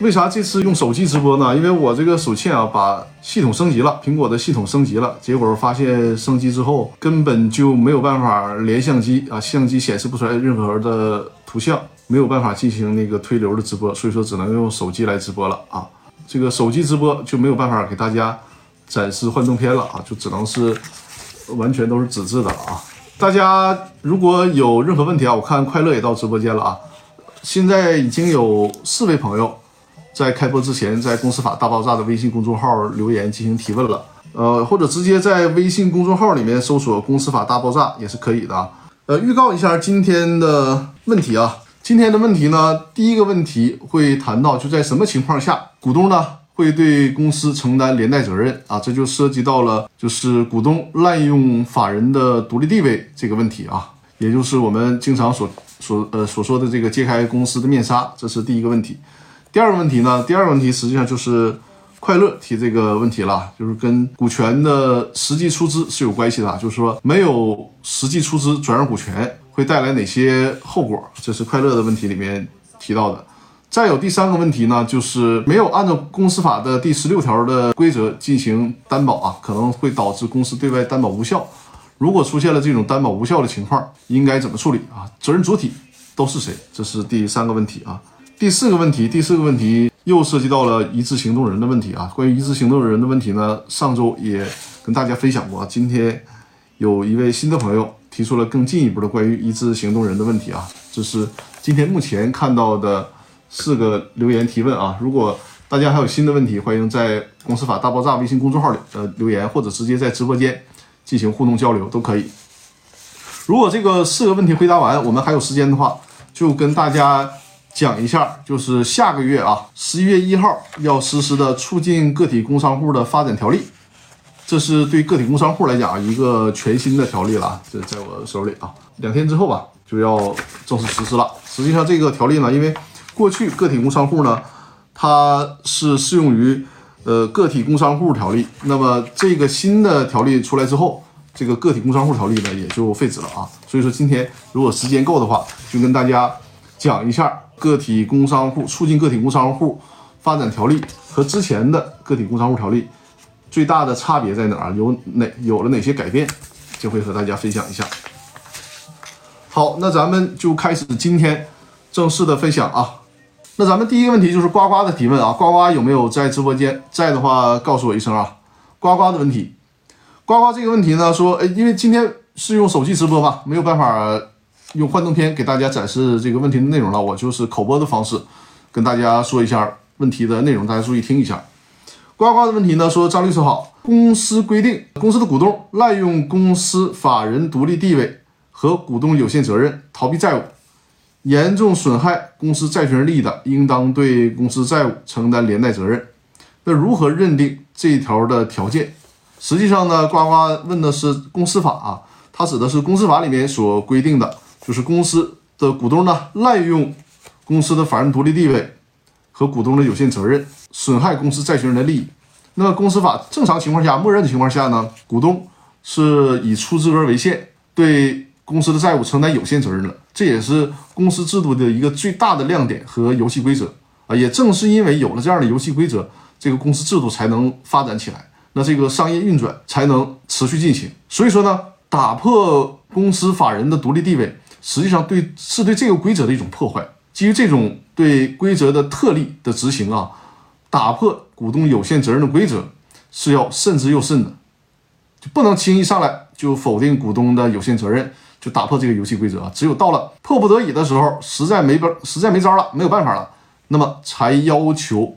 为啥这次用手机直播呢？因为我这个手欠啊，把系统升级了，苹果的系统升级了，结果发现升级之后根本就没有办法连相机啊，相机显示不出来任何的图像，没有办法进行那个推流的直播，所以说只能用手机来直播了啊。这个手机直播就没有办法给大家展示幻灯片了啊，就只能是完全都是纸质的了啊。大家如果有任何问题啊，我看快乐也到直播间了啊，现在已经有四位朋友。在开播之前，在《公司法大爆炸》的微信公众号留言进行提问了，呃，或者直接在微信公众号里面搜索“公司法大爆炸”也是可以的。呃，预告一下今天的问题啊，今天的问题呢，第一个问题会谈到就在什么情况下股东呢会对公司承担连带责任啊？这就涉及到了就是股东滥用法人的独立地位这个问题啊，也就是我们经常所所呃所说的这个揭开公司的面纱，这是第一个问题。第二个问题呢？第二个问题实际上就是快乐提这个问题了，就是跟股权的实际出资是有关系的，就是说没有实际出资转让股权会带来哪些后果？这是快乐的问题里面提到的。再有第三个问题呢，就是没有按照公司法的第十六条的规则进行担保啊，可能会导致公司对外担保无效。如果出现了这种担保无效的情况，应该怎么处理啊？责任主体都是谁？这是第三个问题啊。第四个问题，第四个问题又涉及到了一致行动人的问题啊。关于一致行动人的问题呢，上周也跟大家分享过。今天有一位新的朋友提出了更进一步的关于一致行动人的问题啊。这是今天目前看到的四个留言提问啊。如果大家还有新的问题，欢迎在“公司法大爆炸”微信公众号里呃留言，或者直接在直播间进行互动交流都可以。如果这个四个问题回答完，我们还有时间的话，就跟大家。讲一下，就是下个月啊，十一月一号要实施的促进个体工商户的发展条例，这是对个体工商户来讲一个全新的条例了啊。这在我手里啊，两天之后吧就要正式实施了。实际上这个条例呢，因为过去个体工商户呢，它是适用于呃个体工商户条例，那么这个新的条例出来之后，这个个体工商户条例呢也就废止了啊。所以说今天如果时间够的话，就跟大家讲一下。个体工商户促进个体工商户发展条例和之前的个体工商户条例最大的差别在哪儿？有哪有了哪些改变？就会和大家分享一下。好，那咱们就开始今天正式的分享啊。那咱们第一个问题就是呱呱的提问啊，呱呱有没有在直播间？在的话告诉我一声啊。呱呱的问题，呱呱这个问题呢说，哎，因为今天是用手机直播嘛，没有办法。用幻灯片给大家展示这个问题的内容了，我就是口播的方式跟大家说一下问题的内容，大家注意听一下。呱呱的问题呢，说张律师好，公司规定公司的股东滥用公司法人独立地位和股东有限责任逃避债务，严重损害公司债权人利益的，应当对公司债务承担连带责任。那如何认定这一条的条件？实际上呢，呱呱问的是公司法啊，它指的是公司法里面所规定的。就是公司的股东呢滥用公司的法人独立地位和股东的有限责任，损害公司债权人的利益。那么公司法正常情况下，默认的情况下呢，股东是以出资额为限，对公司的债务承担有限责任的。这也是公司制度的一个最大的亮点和游戏规则啊。也正是因为有了这样的游戏规则，这个公司制度才能发展起来，那这个商业运转才能持续进行。所以说呢，打破公司法人的独立地位。实际上，对是对这个规则的一种破坏。基于这种对规则的特例的执行啊，打破股东有限责任的规则是要慎之又慎的，就不能轻易上来就否定股东的有限责任，就打破这个游戏规则啊。只有到了迫不得已的时候，实在没办实在没招了，没有办法了，那么才要求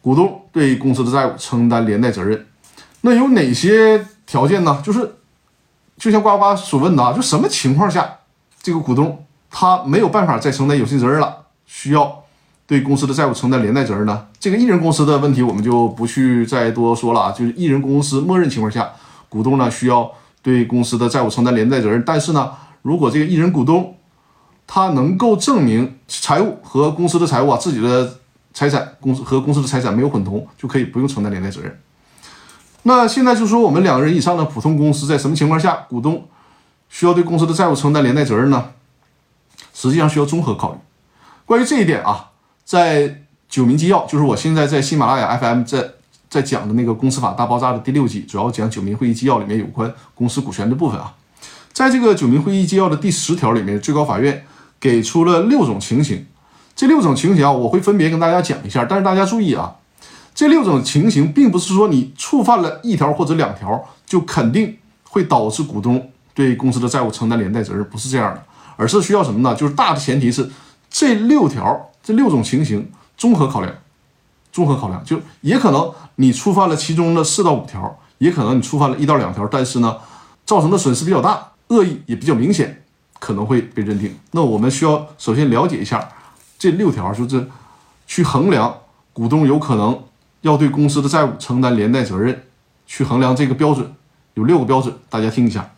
股东对公司的债务承担连带责任。那有哪些条件呢？就是就像呱呱所问的啊，就什么情况下？这个股东他没有办法再承担有限责任了，需要对公司的债务承担连带责任呢？这个一人公司的问题我们就不去再多说了啊。就是一人公司默认情况下，股东呢需要对公司的债务承担连带责任。但是呢，如果这个一人股东他能够证明财务和公司的财务啊，自己的财产公司和公司的财产没有混同，就可以不用承担连带责任。那现在就说我们两个人以上的普通公司在什么情况下股东？需要对公司的债务承担连带责任呢？实际上需要综合考虑。关于这一点啊，在九民纪要，就是我现在在喜马拉雅 FM 在在讲的那个公司法大爆炸的第六季，主要讲九民会议纪要里面有关公司股权的部分啊。在这个九民会议纪要的第十条里面，最高法院给出了六种情形，这六种情形啊，我会分别跟大家讲一下。但是大家注意啊，这六种情形并不是说你触犯了一条或者两条就肯定会导致股东对公司的债务承担连带责任，不是这样的，而是需要什么呢？就是大的前提是这六条这六种情形综合考量，综合考量，就也可能你触犯了其中的四到五条，也可能你触犯了一到两条，但是呢，造成的损失比较大。恶意也比较明显，可能会被认定。那我们需要首先了解一下这六条，就是去衡量股东有可能要对公司的债务承担连带责任，去衡量这个标准有六个标准，大家听一下。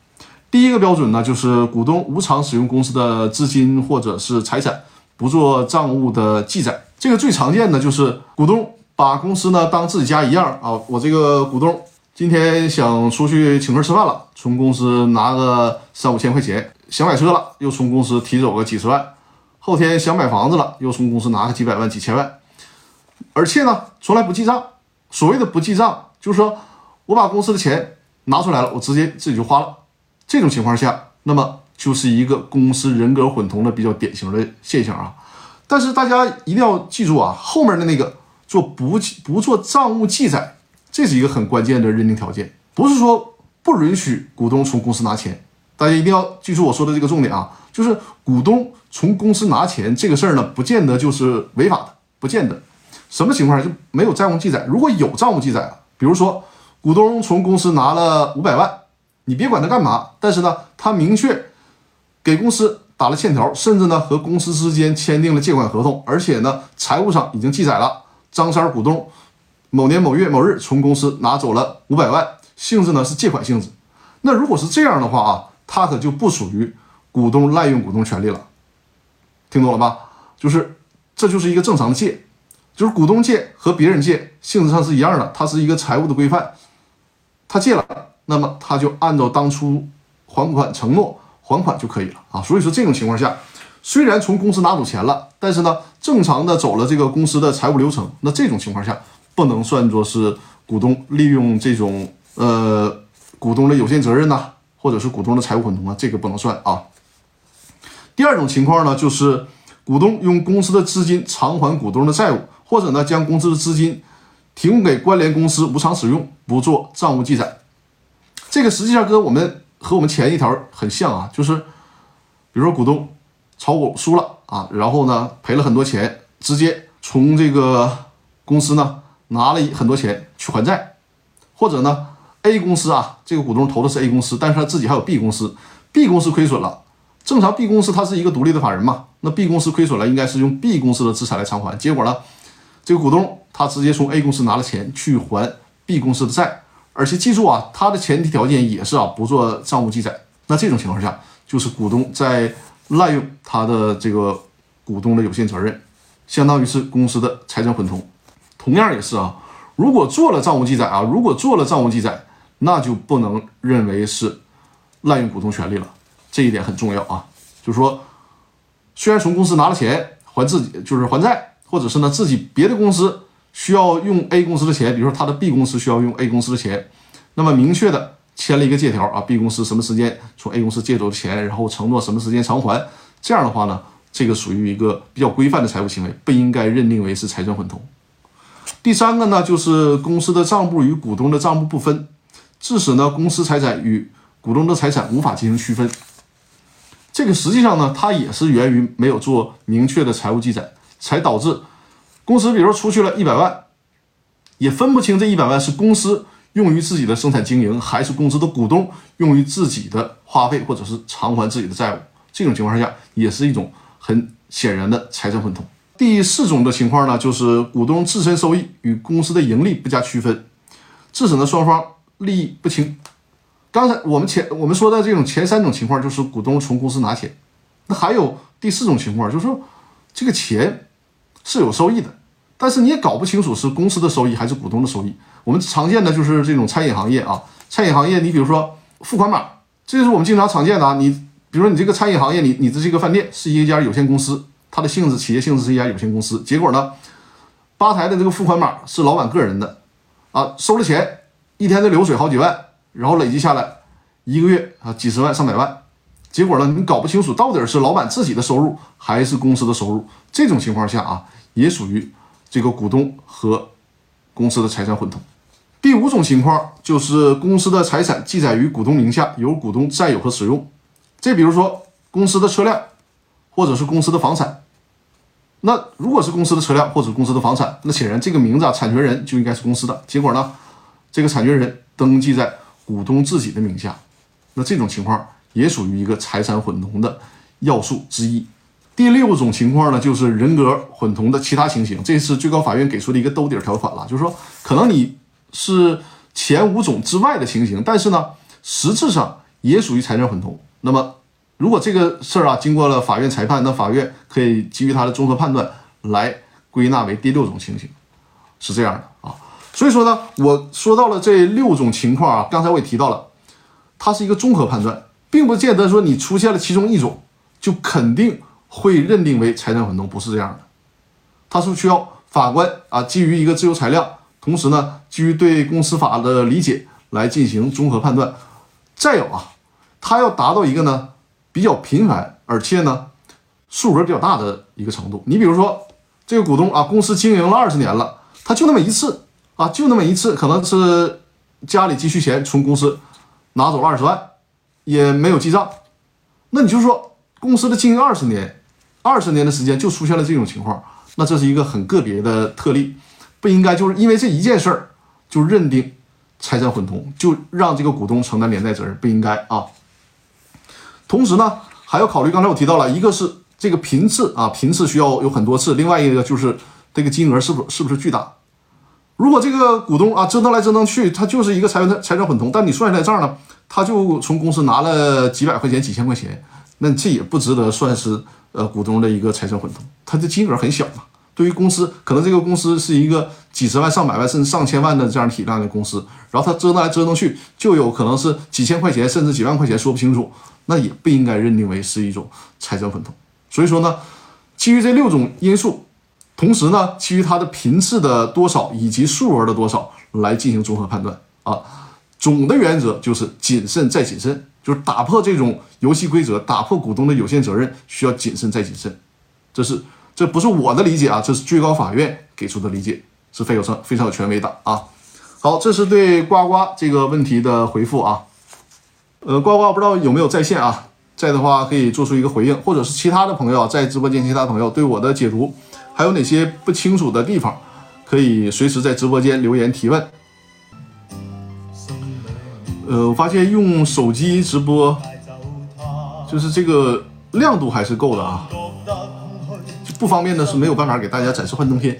第一个标准呢，就是股东无偿使用公司的资金或者是财产，不做账务的记载。这个最常见的就是股东把公司呢当自己家一样啊，我这个股东。今天想出去请客吃饭了，从公司拿个三五千块钱；想买车了，又从公司提走个几十万；后天想买房子了，又从公司拿个几百万、几千万。而且呢，从来不记账。所谓的不记账，就是说我把公司的钱拿出来了，我直接自己就花了。这种情况下，那么就是一个公司人格混同的比较典型的现象啊。但是大家一定要记住啊，后面的那个做不不做账务记载。这是一个很关键的认定条件，不是说不允许股东从公司拿钱，大家一定要记住我说的这个重点啊，就是股东从公司拿钱这个事儿呢，不见得就是违法的，不见得。什么情况就没有账务记载？如果有账务记载了，比如说股东从公司拿了五百万，你别管他干嘛，但是呢，他明确给公司打了欠条，甚至呢和公司之间签订了借款合同，而且呢财务上已经记载了张三股东。某年某月某日从公司拿走了五百万，性质呢是借款性质。那如果是这样的话啊，他可就不属于股东滥用股东权利了。听懂了吧？就是这就是一个正常的借，就是股东借和别人借性质上是一样的，它是一个财务的规范。他借了，那么他就按照当初还款承诺还款就可以了啊。所以说这种情况下，虽然从公司拿走钱了，但是呢正常的走了这个公司的财务流程，那这种情况下。不能算作是股东利用这种呃股东的有限责任呐，或者是股东的财务混同啊，这个不能算啊。第二种情况呢，就是股东用公司的资金偿还股东的债务，或者呢将公司的资金提供给关联公司无偿使用，不做账务记载。这个实际上跟我们和我们前一条很像啊，就是比如说股东炒股输了啊，然后呢赔了很多钱，直接从这个公司呢。拿了很多钱去还债，或者呢，A 公司啊，这个股东投的是 A 公司，但是他自己还有 B 公司，B 公司亏损了，正常 B 公司它是一个独立的法人嘛，那 B 公司亏损了，应该是用 B 公司的资产来偿还，结果呢，这个股东他直接从 A 公司拿了钱去还 B 公司的债，而且记住啊，他的前提条件也是啊，不做账务记载，那这种情况下，就是股东在滥用他的这个股东的有限责任，相当于是公司的财产混同。同样也是啊，如果做了账务记载啊，如果做了账务记载，那就不能认为是滥用股东权利了。这一点很重要啊，就是说，虽然从公司拿了钱还自己，就是还债，或者是呢自己别的公司需要用 A 公司的钱，比如说他的 B 公司需要用 A 公司的钱，那么明确的签了一个借条啊，B 公司什么时间从 A 公司借走的钱，然后承诺什么时间偿还，这样的话呢，这个属于一个比较规范的财务行为，不应该认定为是财产混同。第三个呢，就是公司的账簿与股东的账簿不分，致使呢公司财产与股东的财产无法进行区分。这个实际上呢，它也是源于没有做明确的财务记载，才导致公司比如出去了一百万，也分不清这一百万是公司用于自己的生产经营，还是公司的股东用于自己的花费或者是偿还自己的债务。这种情况下，也是一种很显然的财产混同。第四种的情况呢，就是股东自身收益与公司的盈利不加区分，致使呢双方利益不清。刚才我们前我们说的这种前三种情况，就是股东从公司拿钱。那还有第四种情况，就是说这个钱是有收益的，但是你也搞不清楚是公司的收益还是股东的收益。我们常见的就是这种餐饮行业啊，餐饮行业，你比如说付款码，这是我们经常常见的啊。你比如说你这个餐饮行业，你你的这个饭店是一家有限公司。它的性质，企业性质是一家有限公司。结果呢，吧台的这个付款码是老板个人的啊，收了钱，一天的流水好几万，然后累计下来一个月啊几十万上百万，结果呢你搞不清楚到底是老板自己的收入还是公司的收入，这种情况下啊也属于这个股东和公司的财产混同。第五种情况就是公司的财产记载于股东名下，由股东占有和使用。这比如说公司的车辆，或者是公司的房产。那如果是公司的车辆或者公司的房产，那显然这个名字啊，产权人就应该是公司的。结果呢，这个产权人登记在股东自己的名下，那这种情况也属于一个财产混同的要素之一。第六种情况呢，就是人格混同的其他情形。这是最高法院给出的一个兜底条款了，就是说可能你。是前五种之外的情形，但是呢，实质上也属于财产混同。那么，如果这个事儿啊经过了法院裁判，那法院可以基于他的综合判断来归纳为第六种情形，是这样的啊。所以说呢，我说到了这六种情况啊，刚才我也提到了，它是一个综合判断，并不见得说你出现了其中一种就肯定会认定为财产混同，不是这样的。它是需要法官啊基于一个自由裁量。同时呢，基于对公司法的理解来进行综合判断。再有啊，它要达到一个呢比较频繁，而且呢数额比较大的一个程度。你比如说这个股东啊，公司经营了二十年了，他就那么一次啊，就那么一次，可能是家里积蓄钱从公司拿走了二十万，也没有记账。那你就说公司的经营二十年，二十年的时间就出现了这种情况，那这是一个很个别的特例。不应该就是因为这一件事儿就认定财产混同，就让这个股东承担连带责任，不应该啊。同时呢，还要考虑刚才我提到了一个是这个频次啊，频次需要有很多次，另外一个就是这个金额是不是不是巨大？如果这个股东啊折腾来折腾去，他就是一个财产财产混同，但你算下来账呢，他就从公司拿了几百块钱、几千块钱，那这也不值得算是呃股东的一个财产混同，他的金额很小嘛。对于公司，可能这个公司是一个几十万、上百万甚至上千万的这样体量的公司，然后他折腾来折腾去，就有可能是几千块钱甚至几万块钱说不清楚，那也不应该认定为是一种财产混同。所以说呢，基于这六种因素，同时呢，基于它的频次的多少以及数额的多少来进行综合判断啊，总的原则就是谨慎再谨慎，就是打破这种游戏规则，打破股东的有限责任需要谨慎再谨慎，这是。这不是我的理解啊，这是最高法院给出的理解，是非常非常有权威的啊。好，这是对呱呱这个问题的回复啊。呃，呱呱不知道有没有在线啊？在的话可以做出一个回应，或者是其他的朋友在直播间，其他朋友对我的解读还有哪些不清楚的地方，可以随时在直播间留言提问。呃，我发现用手机直播，就是这个亮度还是够的啊。不方便的是没有办法给大家展示幻灯片。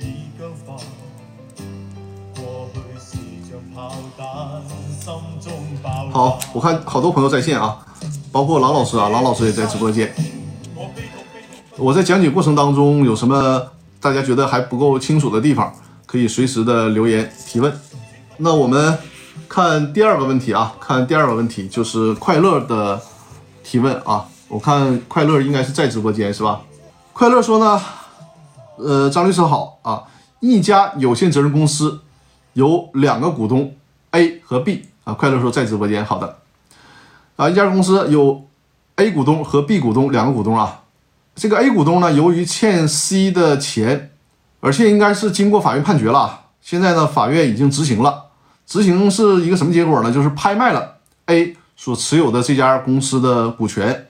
好，我看好多朋友在线啊，包括郎老师啊，郎老师也在直播间。我在讲解过程当中有什么大家觉得还不够清楚的地方，可以随时的留言提问。那我们看第二个问题啊，看第二个问题就是快乐的提问啊，我看快乐应该是在直播间是吧？快乐说呢，呃，张律师好啊，一家有限责任公司有两个股东 A 和 B 啊。快乐说在直播间，好的啊，一家公司有 A 股东和 B 股东两个股东啊。这个 A 股东呢，由于欠 C 的钱，而且应该是经过法院判决了，现在呢，法院已经执行了，执行是一个什么结果呢？就是拍卖了 A 所持有的这家公司的股权，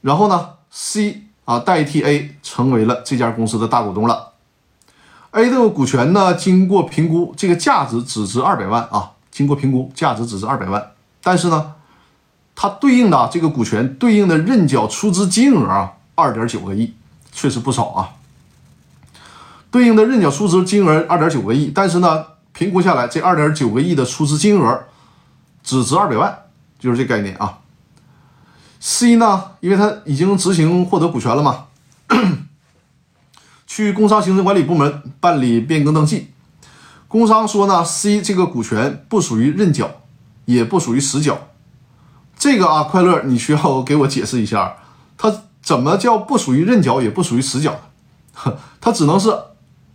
然后呢，C。啊，代替 A 成为了这家公司的大股东了。A 的股权呢，经过评估，这个价值只值二百万啊。经过评估，价值只值二百万。但是呢，它对应的这个股权对应的认缴出资金额啊，二点九个亿，确实不少啊。对应的认缴出资金额二点九个亿，但是呢，评估下来，这二点九个亿的出资金额只值二百万，就是这概念啊。C 呢，因为他已经执行获得股权了嘛，去工商行政管理部门办理变更登记。工商说呢，C 这个股权不属于认缴，也不属于实缴。这个啊，快乐，你需要给我解释一下，它怎么叫不属于认缴，也不属于实缴？它只能是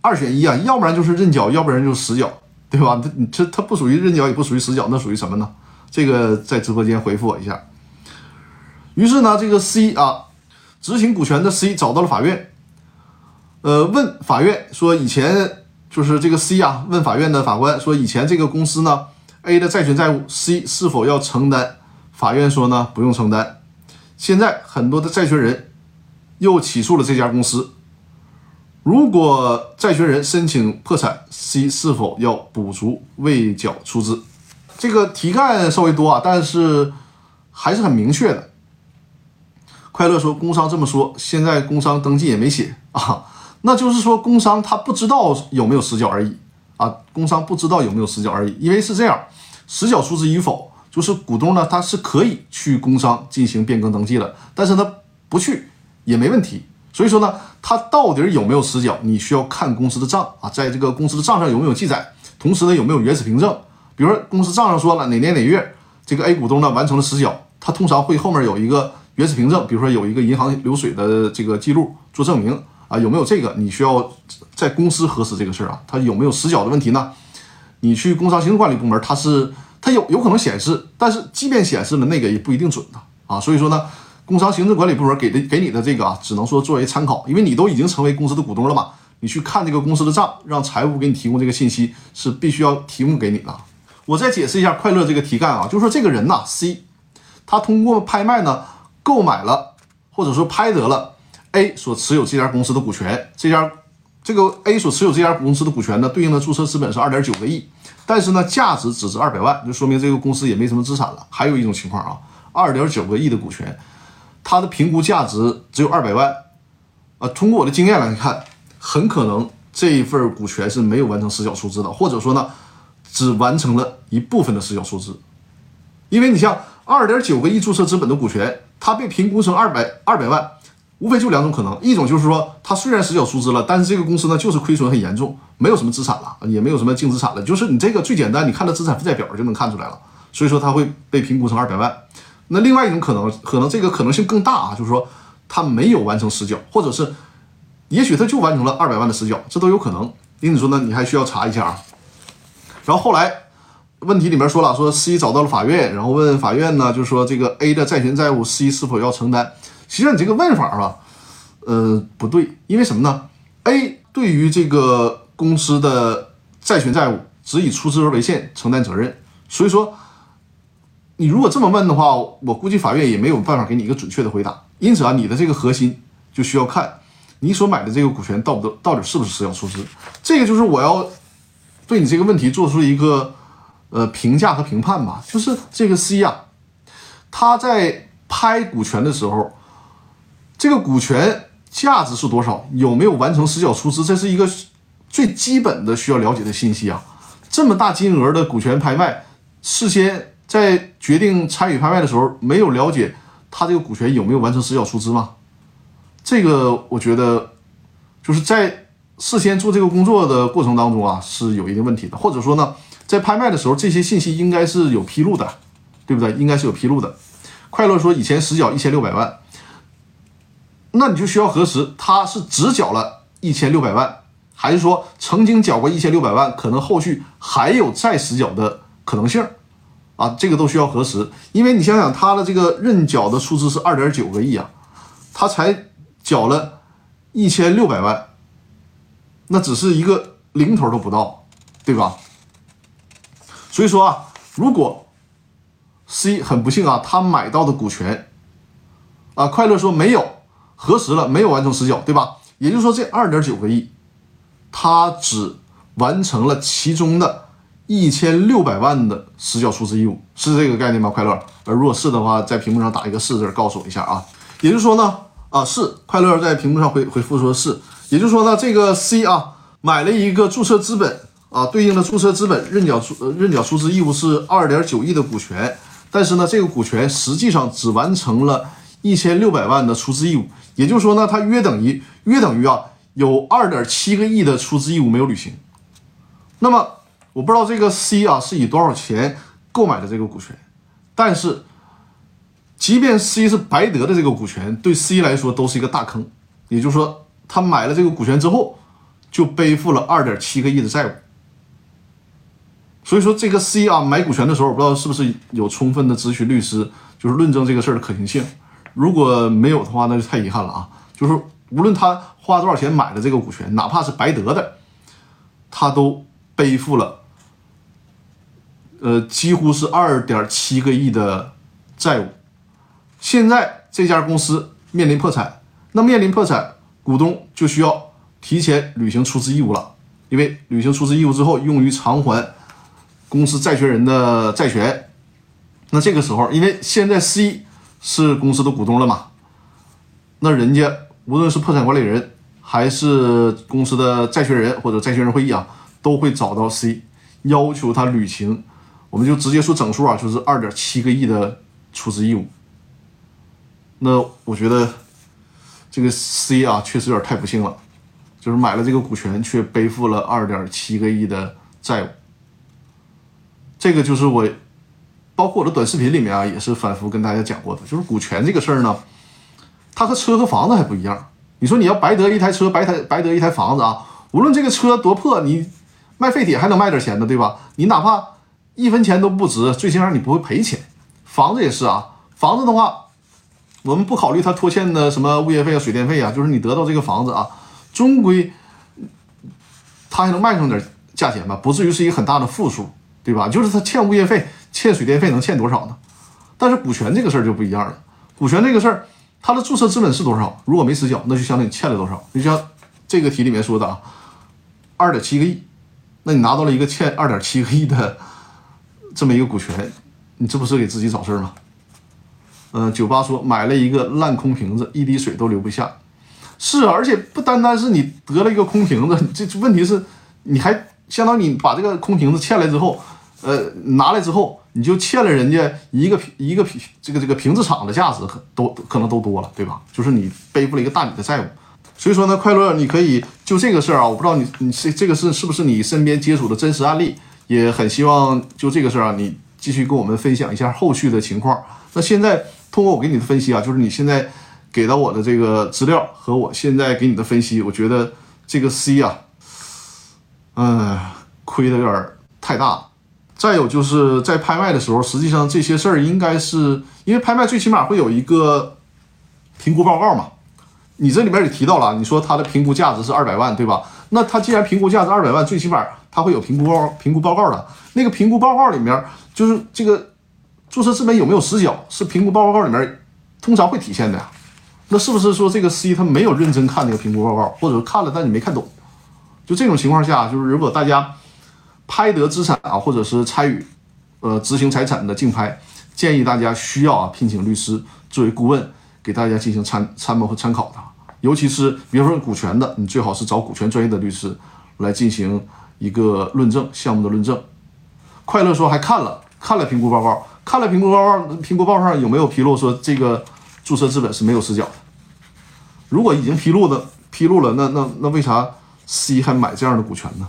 二选一啊，要不然就是认缴，要不然就是实缴，对吧？它这它不属于认缴，也不属于实缴，那属于什么呢？这个在直播间回复我一下。于是呢，这个 C 啊，执行股权的 C 找到了法院，呃，问法院说，以前就是这个 C 啊，问法院的法官说，以前这个公司呢，A 的债权债务 C 是否要承担？法院说呢，不用承担。现在很多的债权人又起诉了这家公司，如果债权人申请破产，C 是否要补足未缴出资？这个题干稍微多啊，但是还是很明确的。快乐说，工商这么说，现在工商登记也没写啊，那就是说工商他不知道有没有实缴而已啊，工商不知道有没有实缴而已，因为是这样，实缴出资与否，就是股东呢他是可以去工商进行变更登记的，但是他不去也没问题。所以说呢，他到底有没有实缴，你需要看公司的账啊，在这个公司的账上有没有记载，同时呢有没有原始凭证，比如说公司账上说了哪年哪月这个 A 股东呢完成了实缴，他通常会后面有一个。原始凭证，比如说有一个银行流水的这个记录做证明啊，有没有这个？你需要在公司核实这个事儿啊，它有没有实缴的问题呢？你去工商行政管理部门，它是它有有可能显示，但是即便显示了那个也不一定准的啊。所以说呢，工商行政管理部门给的给你的这个啊，只能说作为参考，因为你都已经成为公司的股东了嘛，你去看这个公司的账，让财务给你提供这个信息是必须要提供给你的。我再解释一下快乐这个题干啊，就是说这个人呐，C，他通过拍卖呢。购买了或者说拍得了 A 所持有这家公司的股权，这家这个 A 所持有这家公司的股权呢，对应的注册资本是二点九个亿，但是呢，价值只值二百万，就说明这个公司也没什么资产了。还有一种情况啊，二点九个亿的股权，它的评估价值只有二百万啊。通过我的经验来看，很可能这一份股权是没有完成实缴出资的，或者说呢，只完成了一部分的实缴出资，因为你像二点九个亿注册资本的股权。它被评估成二百二百万，无非就两种可能，一种就是说，它虽然实缴出资了，但是这个公司呢就是亏损很严重，没有什么资产了，也没有什么净资产了，就是你这个最简单，你看它资产负债表就能看出来了，所以说它会被评估成二百万。那另外一种可能，可能这个可能性更大啊，就是说他没有完成实缴，或者是也许他就完成了二百万的实缴，这都有可能。因此说呢，你还需要查一下啊。然后后来。问题里面说了，说 C 找到了法院，然后问法院呢，就是说这个 A 的债权债务 C 是否要承担？实际上你这个问法吧，呃，不对，因为什么呢？A 对于这个公司的债权债务只以出资额为限承担责任，所以说你如果这么问的话，我估计法院也没有办法给你一个准确的回答。因此啊，你的这个核心就需要看你所买的这个股权到不到底是不是实缴出资，这个就是我要对你这个问题做出一个。呃，评价和评判吧，就是这个 C 呀，他在拍股权的时候，这个股权价值是多少？有没有完成实缴出资？这是一个最基本的需要了解的信息啊。这么大金额的股权拍卖，事先在决定参与拍卖的时候，没有了解他这个股权有没有完成实缴出资吗？这个我觉得就是在事先做这个工作的过程当中啊，是有一定问题的，或者说呢？在拍卖的时候，这些信息应该是有披露的，对不对？应该是有披露的。快乐说以前实缴一千六百万，那你就需要核实他是只缴了一千六百万，还是说曾经缴过一千六百万，可能后续还有再实缴的可能性啊？这个都需要核实。因为你想想，他的这个认缴的出资是二点九个亿啊，他才缴了一千六百万，那只是一个零头都不到，对吧？所以说啊，如果 C 很不幸啊，他买到的股权啊，快乐说没有核实了，没有完成实缴，对吧？也就是说，这二点九个亿，他只完成了其中的一千六百万的实缴出资义务，是这个概念吗？快乐，而如果是的话，在屏幕上打一个是字，告诉我一下啊。也就是说呢，啊是快乐在屏幕上回回复说是，也就是说呢，这个 C 啊买了一个注册资本。啊，对应的注册资本认缴出认缴出资义务是二点九亿的股权，但是呢，这个股权实际上只完成了一千六百万的出资义务，也就是说呢，它约等于约等于啊，有二点七个亿的出资义务没有履行。那么我不知道这个 C 啊是以多少钱购买的这个股权，但是即便 C 是白得的这个股权，对 C 来说都是一个大坑。也就是说，他买了这个股权之后。就背负了二点七个亿的债务。所以说这个 C 啊买股权的时候，我不知道是不是有充分的咨询律师，就是论证这个事儿的可行性。如果没有的话，那就太遗憾了啊！就是无论他花多少钱买的这个股权，哪怕是白得的，他都背负了，呃，几乎是二点七个亿的债务。现在这家公司面临破产，那面临破产，股东就需要提前履行出资义务了，因为履行出资义务之后，用于偿还。公司债权人的债权，那这个时候，因为现在 C 是公司的股东了嘛，那人家无论是破产管理人还是公司的债权人或者债权人会议啊，都会找到 C，要求他履行，我们就直接说整数啊，就是二点七个亿的出资义务。那我觉得这个 C 啊，确实有点太不幸了，就是买了这个股权，却背负了二点七个亿的债务。这个就是我，包括我的短视频里面啊，也是反复跟大家讲过的，就是股权这个事儿呢，它和车和房子还不一样。你说你要白得一台车，白台白得一台房子啊，无论这个车多破，你卖废铁还能卖点钱呢，对吧？你哪怕一分钱都不值，最起码你不会赔钱。房子也是啊，房子的话，我们不考虑他拖欠的什么物业费啊、水电费啊，就是你得到这个房子啊，终归他还能卖上点价钱吧，不至于是一个很大的负数。对吧？就是他欠物业费、欠水电费能欠多少呢？但是股权这个事儿就不一样了。股权这个事儿，它的注册资本是多少？如果没实缴，那就相当于欠了多少。就像这个题里面说的啊，二点七个亿，那你拿到了一个欠二点七个亿的这么一个股权，你这不是给自己找事儿吗？嗯，酒吧说买了一个烂空瓶子，一滴水都留不下。是，而且不单单是你得了一个空瓶子，这问题是你还相当于你把这个空瓶子欠来之后。呃，拿来之后你就欠了人家一个一个瓶这个这个瓶子厂的价值可都可能都多了，对吧？就是你背负了一个大笔的债务，所以说呢，快乐，你可以就这个事儿啊，我不知道你你这这个是是不是你身边接触的真实案例，也很希望就这个事儿啊，你继续跟我们分享一下后续的情况。那现在通过我给你的分析啊，就是你现在给到我的这个资料和我现在给你的分析，我觉得这个 C 啊，嗯，亏的有点太大。再有就是在拍卖的时候，实际上这些事儿应该是因为拍卖最起码会有一个评估报告嘛。你这里面也提到了，你说它的评估价值是二百万，对吧？那他既然评估价值二百万，最起码他会有评估报评估报告的。那个评估报告里面，就是这个注册资本有没有实缴，是评估报告里面通常会体现的呀。那是不是说这个 C 他没有认真看那个评估报告，或者看了但你没看懂？就这种情况下，就是如果大家。拍得资产啊，或者是参与，呃，执行财产的竞拍，建议大家需要啊聘请律师作为顾问，给大家进行参参谋和参考的。尤其是比如说股权的，你最好是找股权专业的律师来进行一个论证项目的论证。快乐说还看了看了评估报告，看了评估报告，评估报告上有没有披露说这个注册资本是没有实缴的？如果已经披露的披露了，那那那为啥 C 还买这样的股权呢？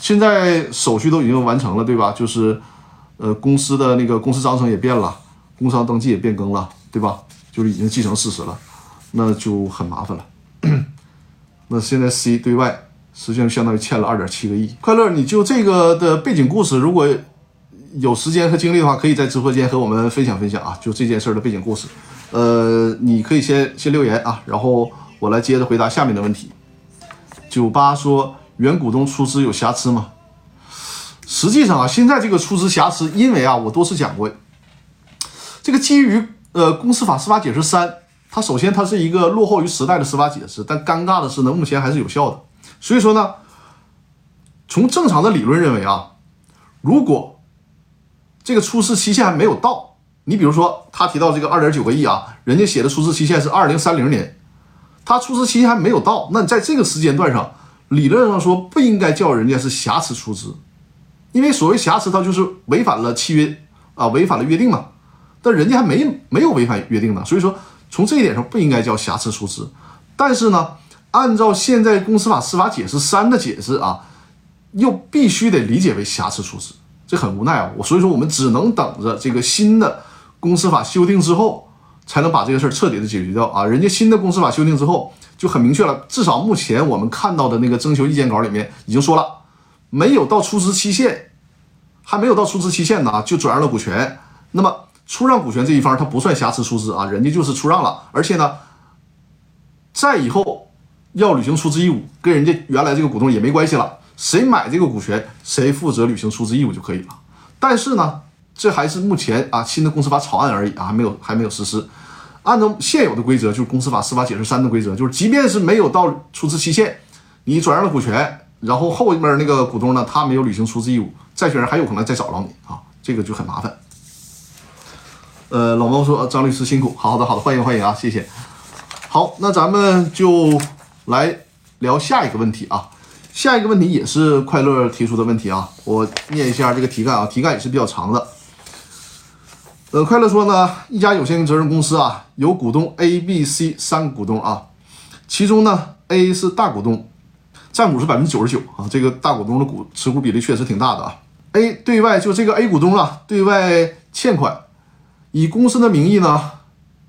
现在手续都已经完成了，对吧？就是，呃，公司的那个公司章程也变了，工商登记也变更了，对吧？就是已经继承事实了，那就很麻烦了。那现在 C 对外实际上相当于欠了二点七个亿。快乐，你就这个的背景故事，如果有时间和精力的话，可以在直播间和我们分享分享啊，就这件事的背景故事。呃，你可以先先留言啊，然后我来接着回答下面的问题。九八说。原股东出资有瑕疵吗？实际上啊，现在这个出资瑕疵，因为啊，我多次讲过，这个基于呃公司法司法解释三，它首先它是一个落后于时代的司法解释，但尴尬的是呢，目前还是有效的。所以说呢，从正常的理论认为啊，如果这个出资期限还没有到，你比如说他提到这个二点九个亿啊，人家写的出资期限是二零三零年，他出资期限还没有到，那你在这个时间段上。理论上说不应该叫人家是瑕疵出资，因为所谓瑕疵，它就是违反了契约啊，违反了约定嘛。但人家还没没有违反约定呢，所以说从这一点上不应该叫瑕疵出资。但是呢，按照现在公司法司法解释三的解释啊，又必须得理解为瑕疵出资，这很无奈啊。我所以说我们只能等着这个新的公司法修订之后，才能把这个事儿彻底的解决掉啊。人家新的公司法修订之后就很明确了，至少目前我们看到的那个征求意见稿里面已经说了，没有到出资期限，还没有到出资期限呢就转让了股权。那么出让股权这一方他不算瑕疵出资啊，人家就是出让了，而且呢，在以后要履行出资义务，跟人家原来这个股东也没关系了，谁买这个股权谁负责履行出资义务就可以了。但是呢，这还是目前啊新的公司法草案而已啊，还没有还没有实施。按照现有的规则，就是公司法司法解释三的规则，就是即便是没有到出资期限，你转让了股权，然后后面那个股东呢，他没有履行出资义务，债权人还有可能再找着你啊，这个就很麻烦。呃，老猫说张律师辛苦，好好的好的，欢迎欢迎啊，谢谢。好，那咱们就来聊下一个问题啊。下一个问题也是快乐提出的问题啊，我念一下这个题干啊，题干也是比较长的。呃，快乐说呢，一家有限责任公司啊，有股东 A、B、C 三个股东啊，其中呢 A 是大股东，占股是百分之九十九啊，这个大股东的股持股比例确实挺大的啊。A 对外就这个 A 股东啊，对外欠款，以公司的名义呢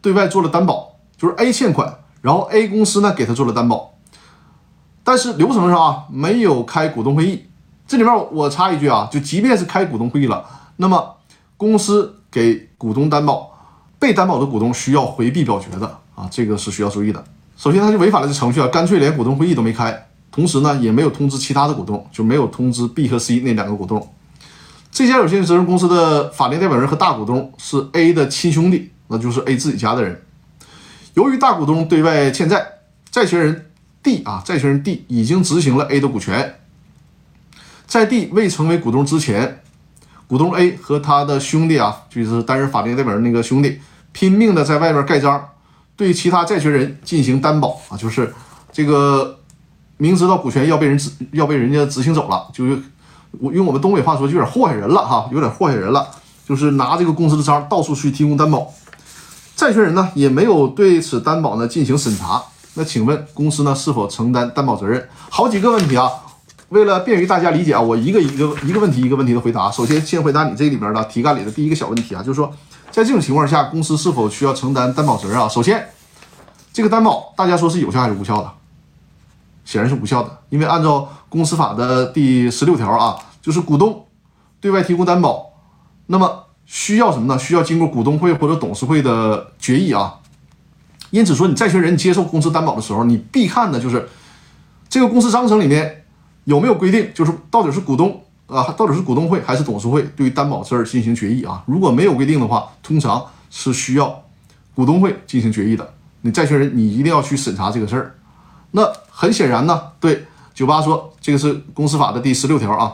对外做了担保，就是 A 欠款，然后 A 公司呢给他做了担保，但是流程上啊没有开股东会议。这里面我插一句啊，就即便是开股东会议了，那么公司。给股东担保，被担保的股东需要回避表决的啊，这个是需要注意的。首先，他就违反了这程序啊，干脆连股东会议都没开，同时呢，也没有通知其他的股东，就没有通知 B 和 C 那两个股东。这家有限责任公司的法定代表人和大股东是 A 的亲兄弟，那就是 A 自己家的人。由于大股东对外欠债，债权人 D 啊，债权人 D 已经执行了 A 的股权，在 D 未成为股东之前。股东 A 和他的兄弟啊，就是担任法定代表人那个兄弟，拼命的在外面盖章，对其他债权人进行担保啊，就是这个明知道股权要被人执要被人家执行走了，就是我用我们东北话说，就有点祸害人了哈，有点祸害人了，就是拿这个公司的章到处去提供担保，债权人呢也没有对此担保呢进行审查，那请问公司呢是否承担担保责任？好几个问题啊。为了便于大家理解啊，我一个一个一个问题一个问题的回答。首先，先回答你这里边的题干里的第一个小问题啊，就是说，在这种情况下，公司是否需要承担担保责任啊？首先，这个担保大家说是有效还是无效的？显然是无效的，因为按照公司法的第十六条啊，就是股东对外提供担保，那么需要什么呢？需要经过股东会或者董事会的决议啊。因此说，你债权人接受公司担保的时候，你必看的就是这个公司章程里面。有没有规定，就是到底是股东啊，到底是股东会还是董事会对于担保事儿进行决议啊？如果没有规定的话，通常是需要股东会进行决议的。你债权人你一定要去审查这个事儿。那很显然呢，对九八说这个是公司法的第十六条啊。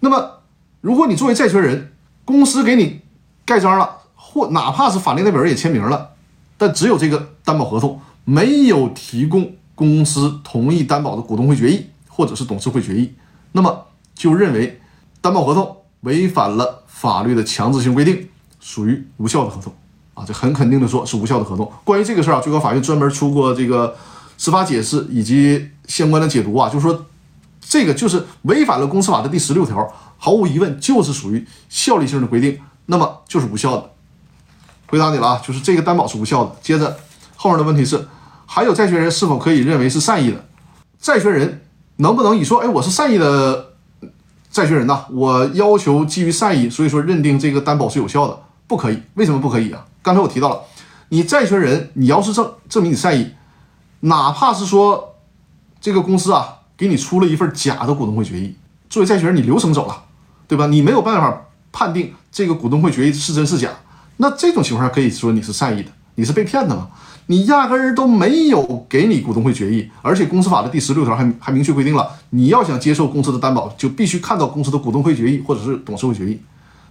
那么如果你作为债权人，公司给你盖章了，或哪怕是法定代表人也签名了，但只有这个担保合同没有提供公司同意担保的股东会决议。或者是董事会决议，那么就认为担保合同违反了法律的强制性规定，属于无效的合同啊！这很肯定的说是无效的合同。关于这个事儿啊，最高法院专门出过这个司法解释以及相关的解读啊，就是说这个就是违反了公司法的第十六条，毫无疑问就是属于效力性的规定，那么就是无效的。回答你了啊，就是这个担保是无效的。接着后面的问题是，还有债权人是否可以认为是善意的？债权人。能不能以说，哎，我是善意的债权人呐，我要求基于善意，所以说认定这个担保是有效的，不可以？为什么不可以啊？刚才我提到了，你债权人，你要是证证明你善意，哪怕是说这个公司啊给你出了一份假的股东会决议，作为债权人，你流程走了，对吧？你没有办法判定这个股东会决议是真是假，那这种情况下可以说你是善意的，你是被骗的吗？你压根儿都没有给你股东会决议，而且公司法的第十六条还还明确规定了，你要想接受公司的担保，就必须看到公司的股东会决议或者是董事会决议。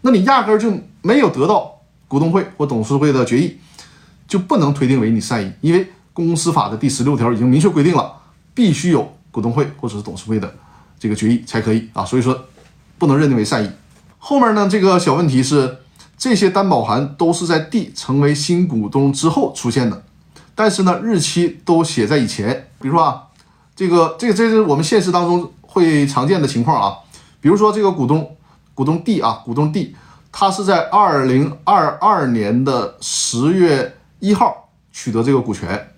那你压根儿就没有得到股东会或董事会的决议，就不能推定为你善意，因为公司法的第十六条已经明确规定了，必须有股东会或者是董事会的这个决议才可以啊，所以说不能认定为善意。后面呢，这个小问题是，这些担保函都是在 D 成为新股东之后出现的。但是呢，日期都写在以前。比如说啊，这个、这、这是我们现实当中会常见的情况啊。比如说这个股东，股东 D 啊，股东 D，他是在二零二二年的十月一号取得这个股权，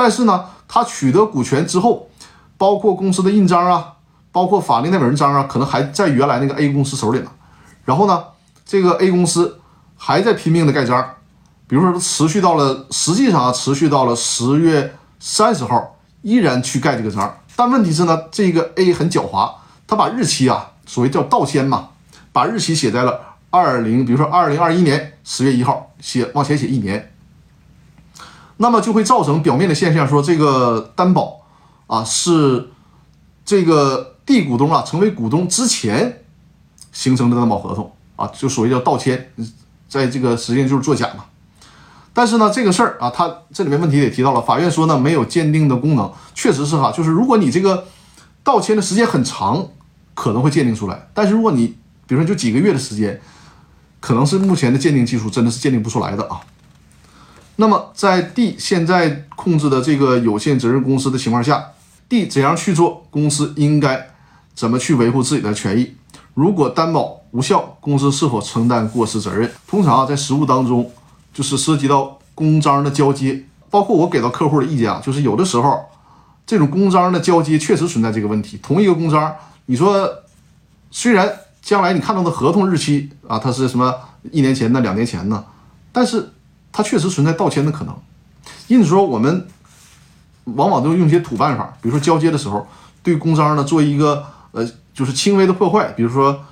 但是呢，他取得股权之后，包括公司的印章啊，包括法定代表人章啊，可能还在原来那个 A 公司手里呢。然后呢，这个 A 公司还在拼命的盖章，比如说持续到了，实际上，持续到了十月三十号，依然去盖这个章。但问题是呢，这个 A 很狡猾，他把日期啊，所谓叫倒签嘛，把日期写在了二零，比如说二零二一年十月一号，写往前写一年，那么就会造成表面的现象，说这个担保啊是这个 D 股东啊成为股东之前形成的担保合同啊，就所谓叫倒签，在这个实际上就是作假嘛。但是呢，这个事儿啊，他这里面问题也提到了，法院说呢没有鉴定的功能，确实是哈，就是如果你这个倒签的时间很长，可能会鉴定出来，但是如果你比如说就几个月的时间，可能是目前的鉴定技术真的是鉴定不出来的啊。那么在 D 现在控制的这个有限责任公司的情况下，D 怎样去做，公司应该怎么去维护自己的权益？如果担保无效，公司是否承担过失责任？通常啊，在实务当中。就是涉及到公章的交接，包括我给到客户的意见啊，就是有的时候这种公章的交接确实存在这个问题。同一个公章，你说虽然将来你看到的合同日期啊，它是什么一年前的、两年前的，但是它确实存在盗签的可能。因此说，我们往往都用一些土办法，比如说交接的时候，对公章呢做一个呃，就是轻微的破坏，比如说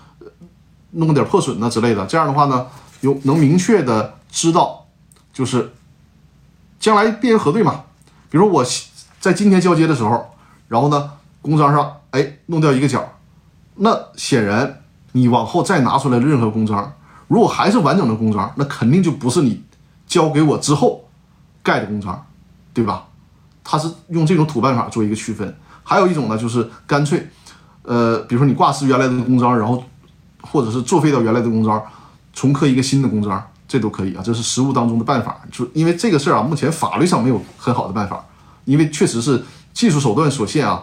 弄点破损呐之类的。这样的话呢，有能明确的。知道，就是将来必然核对嘛。比如我在今天交接的时候，然后呢，公章上哎弄掉一个角，那显然你往后再拿出来任何公章，如果还是完整的公章，那肯定就不是你交给我之后盖的公章，对吧？他是用这种土办法做一个区分。还有一种呢，就是干脆，呃，比如说你挂失原来的公章，然后或者是作废掉原来的公章，重刻一个新的公章。这都可以啊，这是实务当中的办法。就因为这个事儿啊，目前法律上没有很好的办法，因为确实是技术手段所限啊，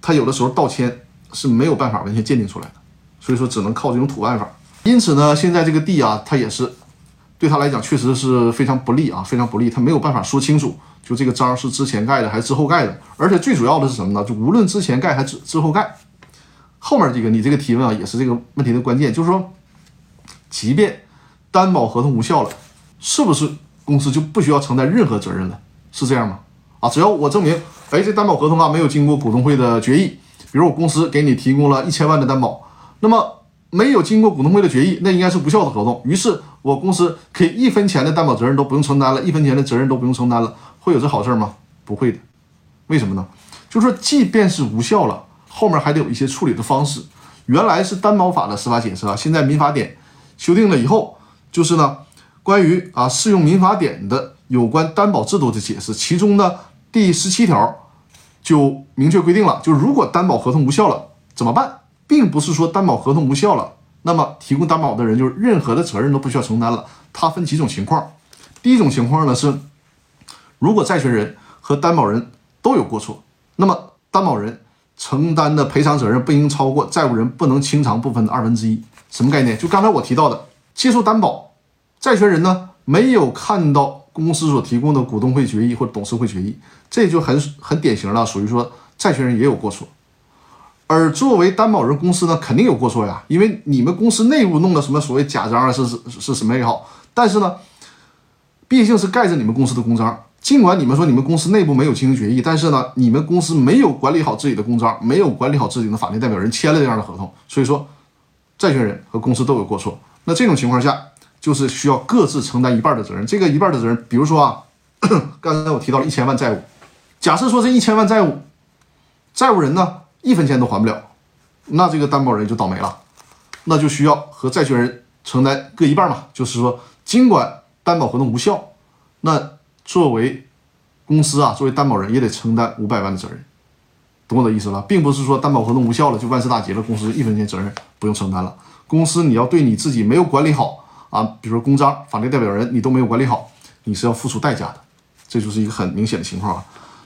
他有的时候盗签是没有办法完全鉴定出来的，所以说只能靠这种土办法。因此呢，现在这个地啊，它也是对他来讲确实是非常不利啊，非常不利，他没有办法说清楚，就这个章是之前盖的还是之后盖的。而且最主要的是什么呢？就无论之前盖还是之后盖，后面这个你这个提问啊，也是这个问题的关键，就是说，即便。担保合同无效了，是不是公司就不需要承担任何责任了？是这样吗？啊，只要我证明，哎，这担保合同啊没有经过股东会的决议，比如我公司给你提供了一千万的担保，那么没有经过股东会的决议，那应该是无效的合同。于是我公司可以一分钱的担保责任都不用承担了，一分钱的责任都不用承担了，会有这好事吗？不会的。为什么呢？就是说，即便是无效了，后面还得有一些处理的方式。原来是担保法的司法解释啊，现在民法典修订了以后。就是呢，关于啊适用民法典的有关担保制度的解释，其中的第十七条就明确规定了，就如果担保合同无效了怎么办，并不是说担保合同无效了，那么提供担保的人就是任何的责任都不需要承担了。它分几种情况，第一种情况呢是，如果债权人和担保人都有过错，那么担保人承担的赔偿责任不应超过债务人不能清偿部分的二分之一。什么概念？就刚才我提到的。接受担保，债权人呢没有看到公司所提供的股东会决议或者董事会决议，这就很很典型了，属于说债权人也有过错。而作为担保人公司呢，肯定有过错呀，因为你们公司内部弄的什么所谓假章啊，是是是什么也好，但是呢，毕竟是盖着你们公司的公章，尽管你们说你们公司内部没有进行决议，但是呢，你们公司没有管理好自己的公章，没有管理好自己的法定代表人签了这样的合同，所以说债权人和公司都有过错。那这种情况下，就是需要各自承担一半的责任。这个一半的责任，比如说啊，刚才我提到了一千万债务，假设说这一千万债务，债务人呢一分钱都还不了，那这个担保人就倒霉了，那就需要和债权人承担各一半嘛。就是说，尽管担保合同无效，那作为公司啊，作为担保人也得承担五百万的责任，懂我的意思了？并不是说担保合同无效了就万事大吉了，公司一分钱责任不用承担了。公司你要对你自己没有管理好啊，比如说公章、法定代表人你都没有管理好，你是要付出代价的，这就是一个很明显的情况啊。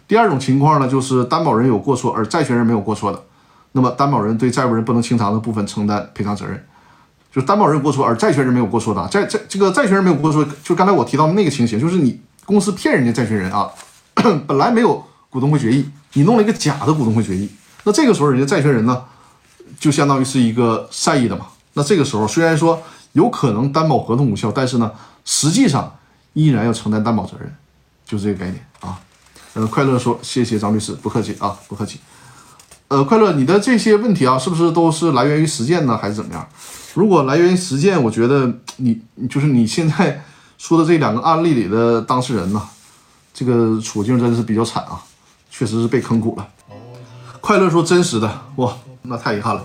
第二种情况呢，就是担保人有过错，而债权人没有过错的，那么担保人对债务人不能清偿的部分承担赔偿责任。就是担保人过错，而债权人没有过错的。债债这个债权人没有过错，就刚才我提到的那个情形，就是你公司骗人家债权人啊，本来没有股东会决议，你弄了一个假的股东会决议，那这个时候人家债权人呢，就相当于是一个善意的嘛。那这个时候虽然说有可能担保合同无效，但是呢，实际上依然要承担担保责任，就这个概念。呃，快乐说谢谢张律师，不客气啊，不客气。呃，快乐，你的这些问题啊，是不是都是来源于实践呢，还是怎么样？如果来源于实践，我觉得你就是你现在说的这两个案例里的当事人呢，这个处境真是比较惨啊，确实是被坑苦了。快乐说真实的哇，那太遗憾了，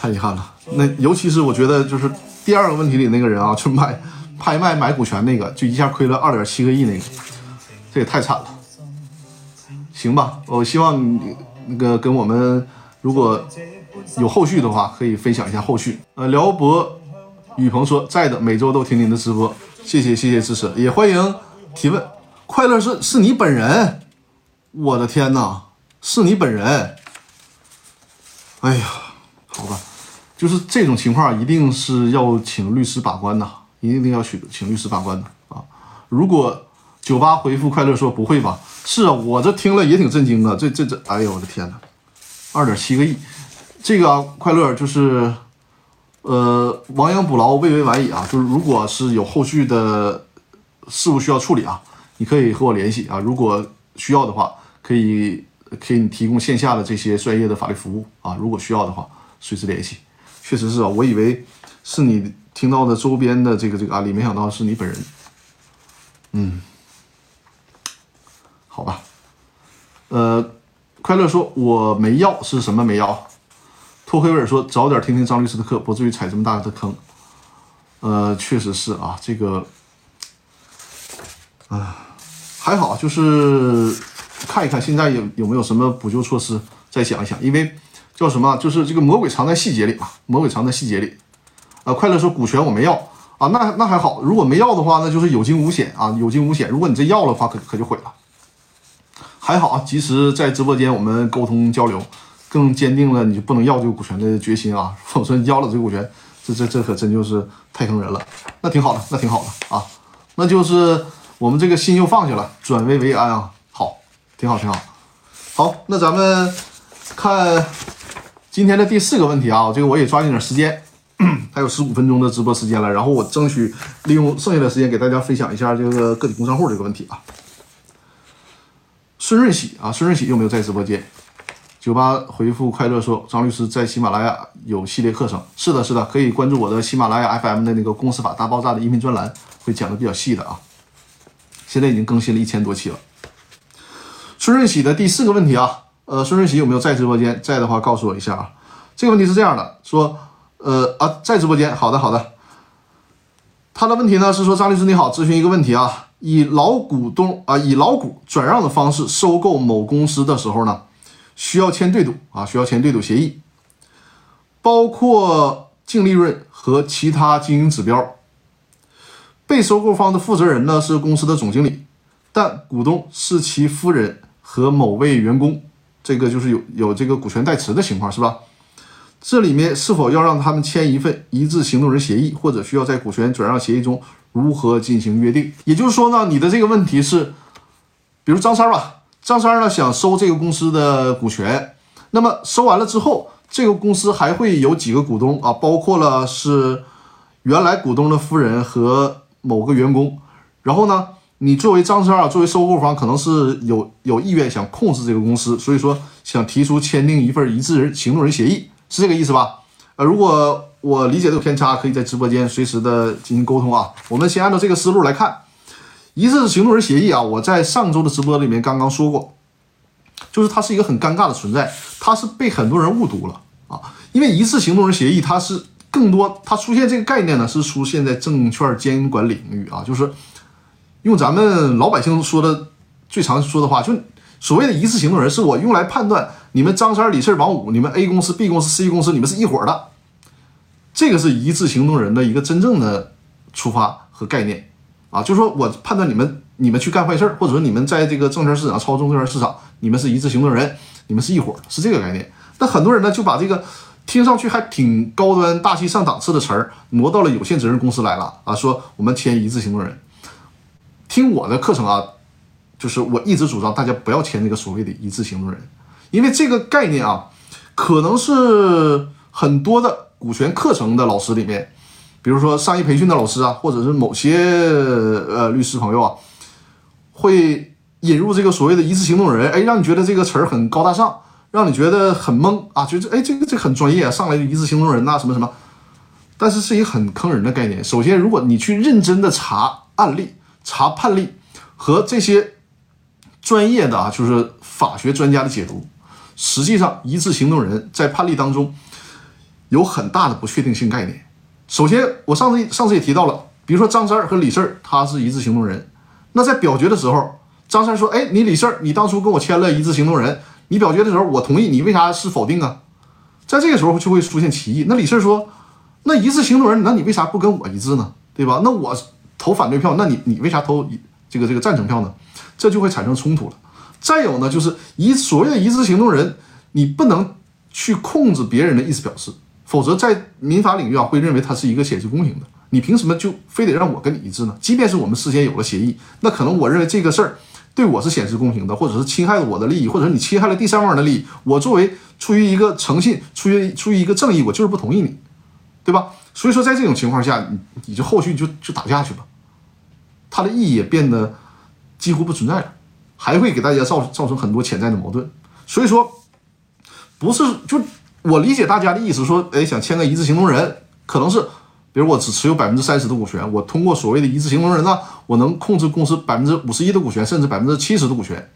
太遗憾了。那尤其是我觉得就是第二个问题里那个人啊，就买拍卖买股权那个，就一下亏了二点七个亿那个，这也太惨了。行吧，我希望你那个跟我们如果有后续的话，可以分享一下后续。呃，辽博雨鹏说在的，每周都听您的直播，谢谢谢谢支持，也欢迎提问。快乐是是你本人，我的天哪，是你本人。哎呀，好吧，就是这种情况一定是要请律师把关的，一定要请请律师把关的啊。如果酒吧回复快乐说不会吧？是啊，我这听了也挺震惊的。这这这，哎呦我的天哪，二点七个亿，这个啊，快乐就是，呃，亡羊补牢，未为晚矣啊。就是如果是有后续的事务需要处理啊，你可以和我联系啊。如果需要的话，可以给你提供线下的这些专业的法律服务啊。如果需要的话，随时联系。确实是啊，我以为是你听到的周边的这个这个案例，没想到是你本人。嗯。好吧，呃，快乐说我没要是什么没要？托黑尔说早点听听张律师的课，不至于踩这么大的坑。呃，确实是啊，这个，啊，还好，就是看一看现在有有没有什么补救措施，再想一想。因为叫什么，就是这个魔鬼藏在细节里嘛，魔鬼藏在细节里。啊，快乐说股权我没要啊，那那还好，如果没要的话，那就是有惊无险啊，有惊无险。如果你这要了的话，可可就毁了。还好，及时在直播间我们沟通交流，更坚定了你就不能要这个股权的决心啊！否则你要了这个股权，这这这可真就是太坑人了。那挺好的，那挺好的啊，那就是我们这个心又放下了，转危为安啊！好，挺好，挺好。好，那咱们看今天的第四个问题啊，这个我也抓紧点时间，还有十五分钟的直播时间了，然后我争取利用剩下的时间给大家分享一下这个个体工商户这个问题啊。孙润喜啊，孙润喜有没有在直播间？酒吧回复快乐说，张律师在喜马拉雅有系列课程。是的，是的，可以关注我的喜马拉雅 FM 的那个公司法大爆炸的音频专栏，会讲的比较细的啊。现在已经更新了一千多期了。孙润喜的第四个问题啊，呃，孙润喜有没有在直播间？在的话告诉我一下啊。这个问题是这样的，说，呃啊，在直播间。好的，好的。他的问题呢是说，张律师你好，咨询一个问题啊。以老股东啊，以老股转让的方式收购某公司的时候呢，需要签对赌啊，需要签对赌协议，包括净利润和其他经营指标。被收购方的负责人呢是公司的总经理，但股东是其夫人和某位员工，这个就是有有这个股权代持的情况是吧？这里面是否要让他们签一份一致行动人协议，或者需要在股权转让协议中？如何进行约定？也就是说呢，你的这个问题是，比如张三吧，张三呢想收这个公司的股权，那么收完了之后，这个公司还会有几个股东啊，包括了是原来股东的夫人和某个员工。然后呢，你作为张三啊，作为收购方，可能是有有意愿想控制这个公司，所以说想提出签订一份一致人行动人协议，是这个意思吧？呃，如果我理解的有偏差，可以在直播间随时的进行沟通啊。我们先按照这个思路来看，一致行动人协议啊，我在上周的直播里面刚刚说过，就是它是一个很尴尬的存在，它是被很多人误读了啊。因为一致行动人协议，它是更多它出现这个概念呢，是出现在证券监管领域啊，就是用咱们老百姓说的最常说的话，就所谓的一致行动人，是我用来判断你们张三李四王五，你们 A 公司 B 公司 C 公司，你们是一伙的。这个是一致行动人的一个真正的出发和概念啊，就是说我判断你们你们去干坏事儿，或者说你们在这个证券市场操纵证券市场，你们是一致行动人，你们是一伙儿，是这个概念。但很多人呢就把这个听上去还挺高端大气上档次的词儿，挪到了有限责任公司来了啊，说我们签一致行动人。听我的课程啊，就是我一直主张大家不要签那个所谓的一致行动人，因为这个概念啊，可能是很多的股权课程的老师里面，比如说商业培训的老师啊，或者是某些呃律师朋友啊，会引入这个所谓的一致行动人，哎，让你觉得这个词儿很高大上，让你觉得很懵啊，觉得哎这个这很专业，上来就一致行动人呐什么什么，但是是一个很坑人的概念。首先，如果你去认真的查案例。查判例和这些专业的啊，就是法学专家的解读，实际上一致行动人在判例当中有很大的不确定性概念。首先，我上次上次也提到了，比如说张三和李四他是一致行动人，那在表决的时候，张三说：“哎，你李四你当初跟我签了一致行动人，你表决的时候我同意，你为啥是否定啊？”在这个时候就会出现歧义。那李四说：“那一致行动人，那你为啥不跟我一致呢？对吧？那我。”投反对票，那你你为啥投这个这个赞成票呢？这就会产生冲突了。再有呢，就是一所谓的一致行动人，你不能去控制别人的意思表示，否则在民法领域啊，会认为它是一个显示公平的。你凭什么就非得让我跟你一致呢？即便是我们事先有了协议，那可能我认为这个事儿对我是显示公平的，或者是侵害了我的利益，或者是你侵害了第三方的利益，我作为出于一个诚信，出于出于一个正义，我就是不同意你，对吧？所以说，在这种情况下，你你就后续就就打架去吧。它的意义也变得几乎不存在了，还会给大家造造成很多潜在的矛盾。所以说，不是就我理解大家的意思，说，哎，想签个一致行动人，可能是，比如我只持有百分之三十的股权，我通过所谓的一致行动人呢，我能控制公司百分之五十一的股权，甚至百分之七十的股权。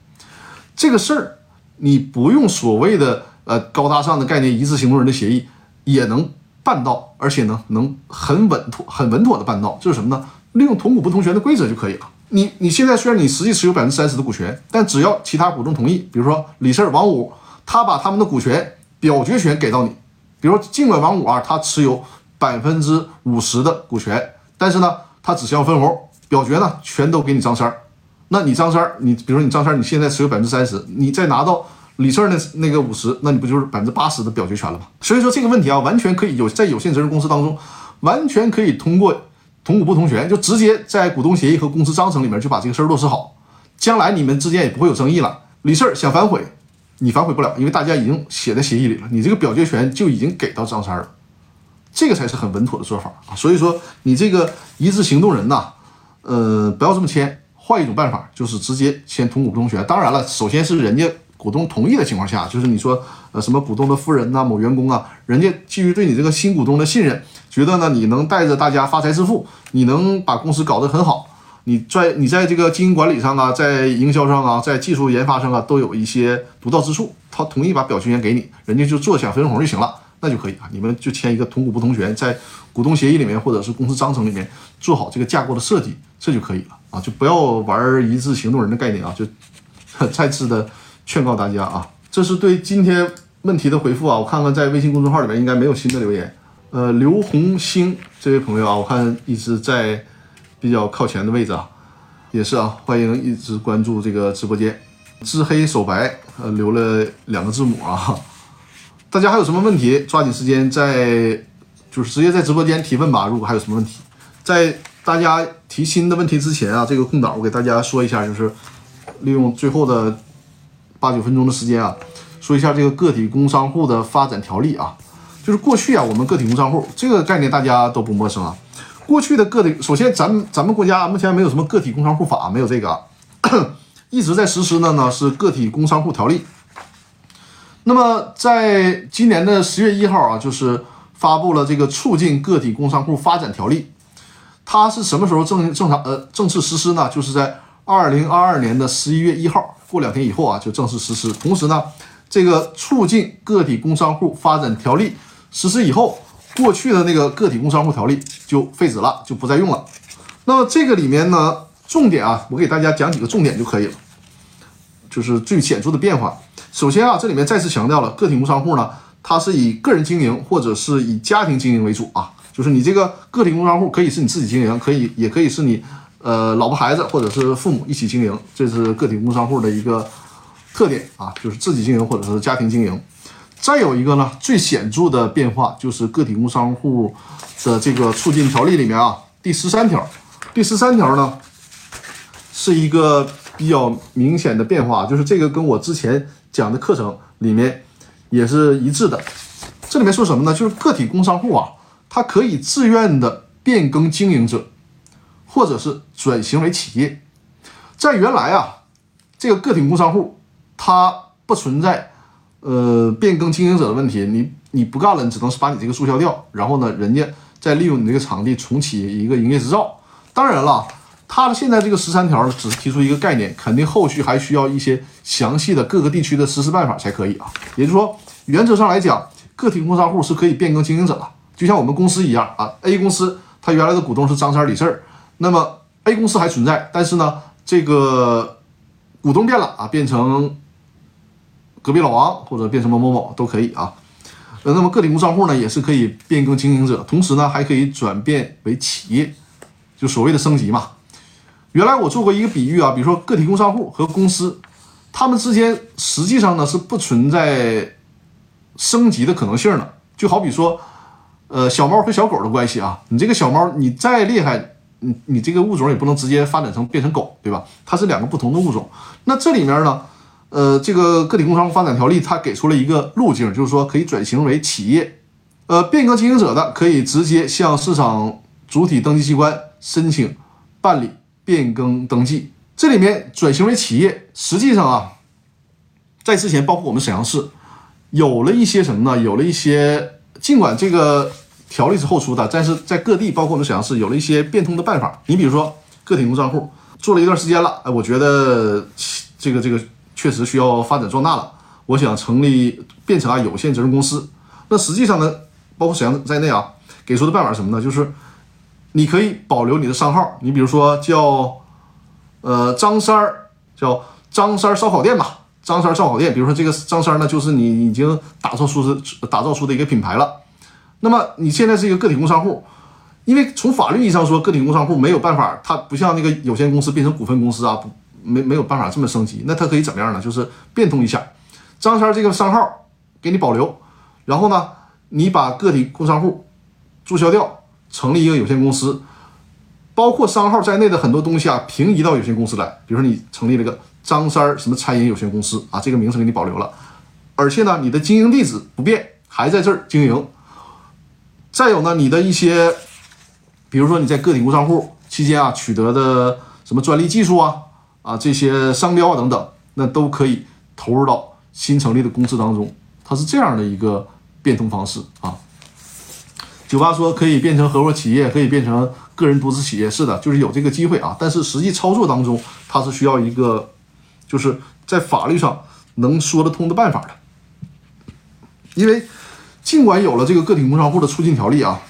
这个事儿，你不用所谓的呃高大上的概念一致行动人的协议也能办到，而且呢，能很稳妥、很稳妥的办到，就是什么呢？利用同股不同权的规则就可以了。你你现在虽然你实际持有百分之三十的股权，但只要其他股东同意，比如说李四、王五，他把他们的股权表决权给到你，比如尽管王五啊他持有百分之五十的股权，但是呢他只需要分红，表决呢全都给你张三儿。那你张三儿，你比如说你张三儿，你现在持有百分之三十，你再拿到李四那那个五十，那你不就是百分之八十的表决权了吗？所以说这个问题啊，完全可以有在有限责任公司当中，完全可以通过。同股不同权，就直接在股东协议和公司章程里面就把这个事儿落实好，将来你们之间也不会有争议了。李四想反悔，你反悔不了，因为大家已经写在协议里了，你这个表决权就已经给到张三了，这个才是很稳妥的做法啊。所以说，你这个一致行动人呐，呃，不要这么签，换一种办法，就是直接签同股不同权。当然了，首先是人家股东同意的情况下，就是你说呃什么股东的夫人呐、某员工啊，人家基于对你这个新股东的信任。觉得呢，你能带着大家发财致富，你能把公司搞得很好，你在你在这个经营管理上啊，在营销上啊，在技术研发上啊，都有一些独到之处。他同意把表决权给你，人家就坐享分红就行了，那就可以啊。你们就签一个同股不同权，在股东协议里面或者是公司章程里面做好这个架构的设计，这就可以了啊。就不要玩一致行动人的概念啊。就 再次的劝告大家啊，这是对今天问题的回复啊。我看看在微信公众号里面应该没有新的留言。呃，刘红星这位朋友啊，我看一直在比较靠前的位置啊，也是啊，欢迎一直关注这个直播间。知黑手白，呃，留了两个字母啊。大家还有什么问题，抓紧时间在就是直接在直播间提问吧。如果还有什么问题，在大家提新的问题之前啊，这个空档我给大家说一下，就是利用最后的八九分钟的时间啊，说一下这个个体工商户的发展条例啊。就是过去啊，我们个体工商户这个概念大家都不陌生啊。过去的个体，首先咱们咱们国家目前没有什么个体工商户法，没有这个，一直在实施的呢是个体工商户条例。那么在今年的十月一号啊，就是发布了这个促进个体工商户发展条例。它是什么时候正正常呃正式实施呢？就是在二零二二年的十一月一号，过两天以后啊就正式实施。同时呢，这个促进个体工商户发展条例。实施以后，过去的那个个体工商户条例就废止了，就不再用了。那么这个里面呢，重点啊，我给大家讲几个重点就可以了，就是最显著的变化。首先啊，这里面再次强调了，个体工商户呢，它是以个人经营或者是以家庭经营为主啊，就是你这个个体工商户可以是你自己经营，可以也可以是你呃老婆孩子或者是父母一起经营，这是个体工商户的一个特点啊，就是自己经营或者是家庭经营。再有一个呢，最显著的变化就是个体工商户的这个促进条例里面啊，第十三条，第十三条呢是一个比较明显的变化，就是这个跟我之前讲的课程里面也是一致的。这里面说什么呢？就是个体工商户啊，它可以自愿的变更经营者，或者是转型为企业。在原来啊，这个个体工商户它不存在。呃，变更经营者的问题，你你不干了，你只能是把你这个注销掉，然后呢，人家再利用你这个场地重启一个营业执照。当然了，他的现在这个十三条只是提出一个概念，肯定后续还需要一些详细的各个地区的实施办法才可以啊。也就是说，原则上来讲，个体工商户是可以变更经营者的，就像我们公司一样啊。A 公司它原来的股东是张三李四，那么 A 公司还存在，但是呢，这个股东变了啊，变成。隔壁老王或者变成某某某都可以啊，呃，那么个体工商户呢也是可以变更经营者，同时呢还可以转变为企业，就所谓的升级嘛。原来我做过一个比喻啊，比如说个体工商户和公司，他们之间实际上呢是不存在升级的可能性的。就好比说，呃，小猫和小狗的关系啊，你这个小猫你再厉害，你你这个物种也不能直接发展成变成狗，对吧？它是两个不同的物种。那这里面呢？呃，这个个体工商户发展条例它给出了一个路径，就是说可以转型为企业，呃，变更经营者的可以直接向市场主体登记机关申请办理变更登记。这里面转型为企业，实际上啊，在之前包括我们沈阳市有了一些什么呢？有了一些，尽管这个条例是后出的，但是在各地包括我们沈阳市有了一些变通的办法。你比如说个体工商户做了一段时间了，哎，我觉得这个这个。确实需要发展壮大了，我想成立变成啊有限责任公司。那实际上呢，包括沈阳在内啊，给出的办法是什么呢？就是你可以保留你的商号，你比如说叫呃张三儿，叫张三儿烧烤店吧，张三儿烧烤店。比如说这个张三儿呢，就是你已经打造出的打造出的一个品牌了。那么你现在是一个个体工商户，因为从法律意义上说，个体工商户没有办法，它不像那个有限公司变成股份公司啊。没没有办法这么升级，那他可以怎么样呢？就是变通一下，张三这个商号给你保留，然后呢，你把个体工商户注销掉，成立一个有限公司，包括商号在内的很多东西啊，平移到有限公司来。比如说你成立了个张三什么餐饮有限公司啊，这个名称给你保留了，而且呢，你的经营地址不变，还在这儿经营。再有呢，你的一些，比如说你在个体工商户期间啊取得的什么专利技术啊。啊，这些商标啊等等，那都可以投入到新成立的公司当中，它是这样的一个变通方式啊。九八说可以变成合伙企业，可以变成个人独资企业，是的，就是有这个机会啊。但是实际操作当中，它是需要一个，就是在法律上能说得通的办法的。因为尽管有了这个个体工商户的促进条例啊，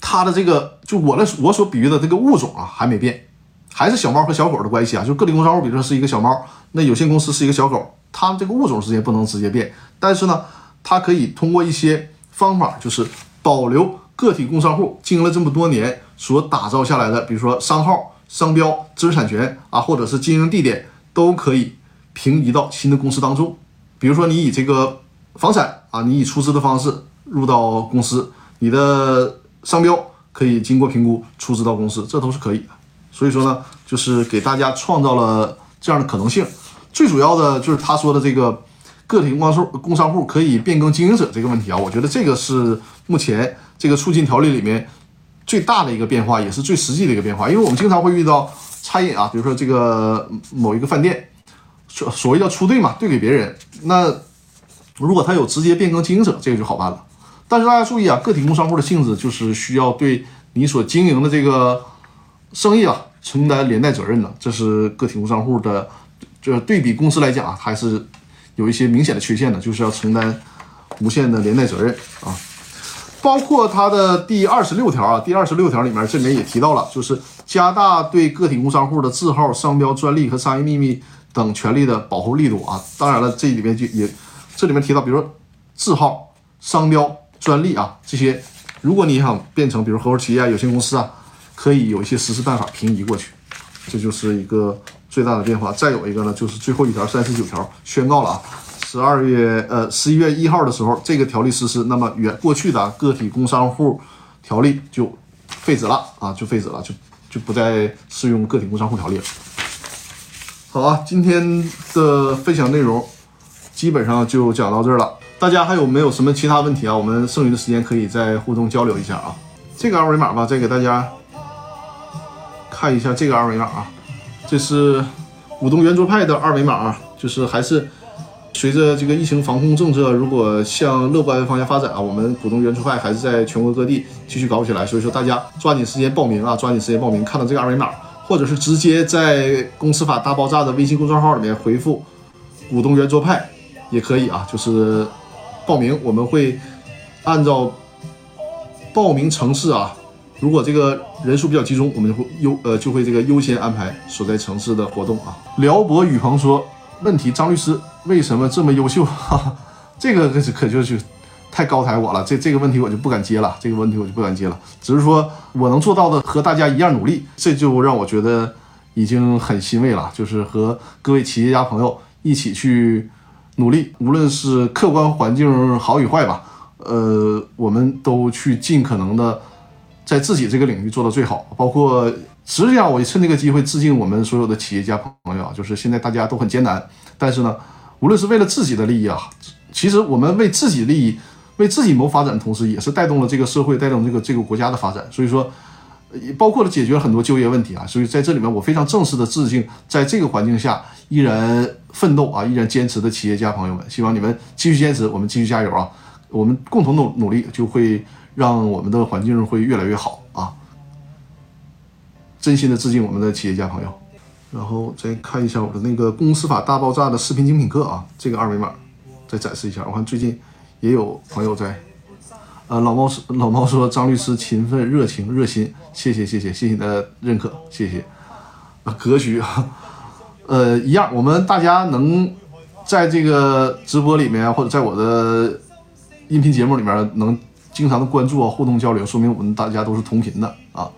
它的这个就我的我所比喻的这个物种啊还没变。还是小猫和小狗的关系啊，就个体工商户，比如说是一个小猫，那有限公司是一个小狗，它们这个物种之间不能直接变，但是呢，它可以通过一些方法，就是保留个体工商户经营了这么多年所打造下来的，比如说商号、商标、知识产权啊，或者是经营地点，都可以平移到新的公司当中。比如说你以这个房产啊，你以出资的方式入到公司，你的商标可以经过评估出资到公司，这都是可以的。所以说呢，就是给大家创造了这样的可能性。最主要的就是他说的这个个体工商户工商户可以变更经营者这个问题啊，我觉得这个是目前这个促进条例里面最大的一个变化，也是最实际的一个变化。因为我们经常会遇到餐饮啊，比如说这个某一个饭店，所所谓叫出兑嘛，兑给别人。那如果他有直接变更经营者，这个就好办了。但是大家注意啊，个体工商户的性质就是需要对你所经营的这个。生意啊，承担连带责任的，这是个体工商户的，这对比公司来讲啊，还是有一些明显的缺陷的，就是要承担无限的连带责任啊。包括它的第二十六条啊，第二十六条里面这里面也提到了，就是加大对个体工商户的字号、商标、专利和商业秘密等权利的保护力度啊。当然了，这里面就也这里面提到，比如说字号、商标、专利啊这些，如果你想变成比如合伙企业啊、有限公司啊。可以有一些实施办法平移过去，这就是一个最大的变化。再有一个呢，就是最后一条三十九条宣告了啊，十二月呃十一月一号的时候，这个条例实施，那么原过去的个体工商户条例就废止了啊，就废止了，就就不再适用个体工商户条例了。好啊，今天的分享内容基本上就讲到这儿了。大家还有没有什么其他问题啊？我们剩余的时间可以再互动交流一下啊。这个二维码吧，再给大家看一下这个二维码啊，这是股东圆桌派的二维码啊，就是还是随着这个疫情防控政策如果向乐观方向发展啊，我们股东圆桌派还是在全国各地继续搞起来。所以说大家抓紧时间报名啊，抓紧时间报名，看到这个二维码，或者是直接在公司法大爆炸的微信公众号里面回复“股东圆桌派”也可以啊，就是报名，我们会按照。报名城市啊，如果这个人数比较集中，我们就会优呃就会这个优先安排所在城市的活动啊。辽博宇鹏说：“问题，张律师为什么这么优秀？”哈哈，这个可是可就是太高抬我了，这 这个问题我就不敢接了，这个问题我就不敢接了。只是说我能做到的和大家一样努力，这就让我觉得已经很欣慰了。就是和各位企业家朋友一起去努力，无论是客观环境好与坏吧。呃，我们都去尽可能的在自己这个领域做到最好，包括实际上我也趁这个机会致敬我们所有的企业家朋友啊，就是现在大家都很艰难，但是呢，无论是为了自己的利益啊，其实我们为自己利益、为自己谋发展的同时，也是带动了这个社会、带动这个这个国家的发展。所以说，也包括了解决了很多就业问题啊。所以在这里面，我非常正式的致敬，在这个环境下依然奋斗啊、依然坚持的企业家朋友们，希望你们继续坚持，我们继续加油啊！我们共同努努力，就会让我们的环境会越来越好啊！真心的致敬我们的企业家朋友，然后再看一下我的那个公司法大爆炸的视频精品课啊，这个二维码再展示一下。我看最近也有朋友在，呃，老猫老猫说张律师勤奋、热情、热心，谢谢谢谢谢谢你的认可，谢谢啊，格局啊，呃，一样，我们大家能在这个直播里面或者在我的。音频节目里面能经常的关注啊，互动交流，说明我们大家都是同频的啊。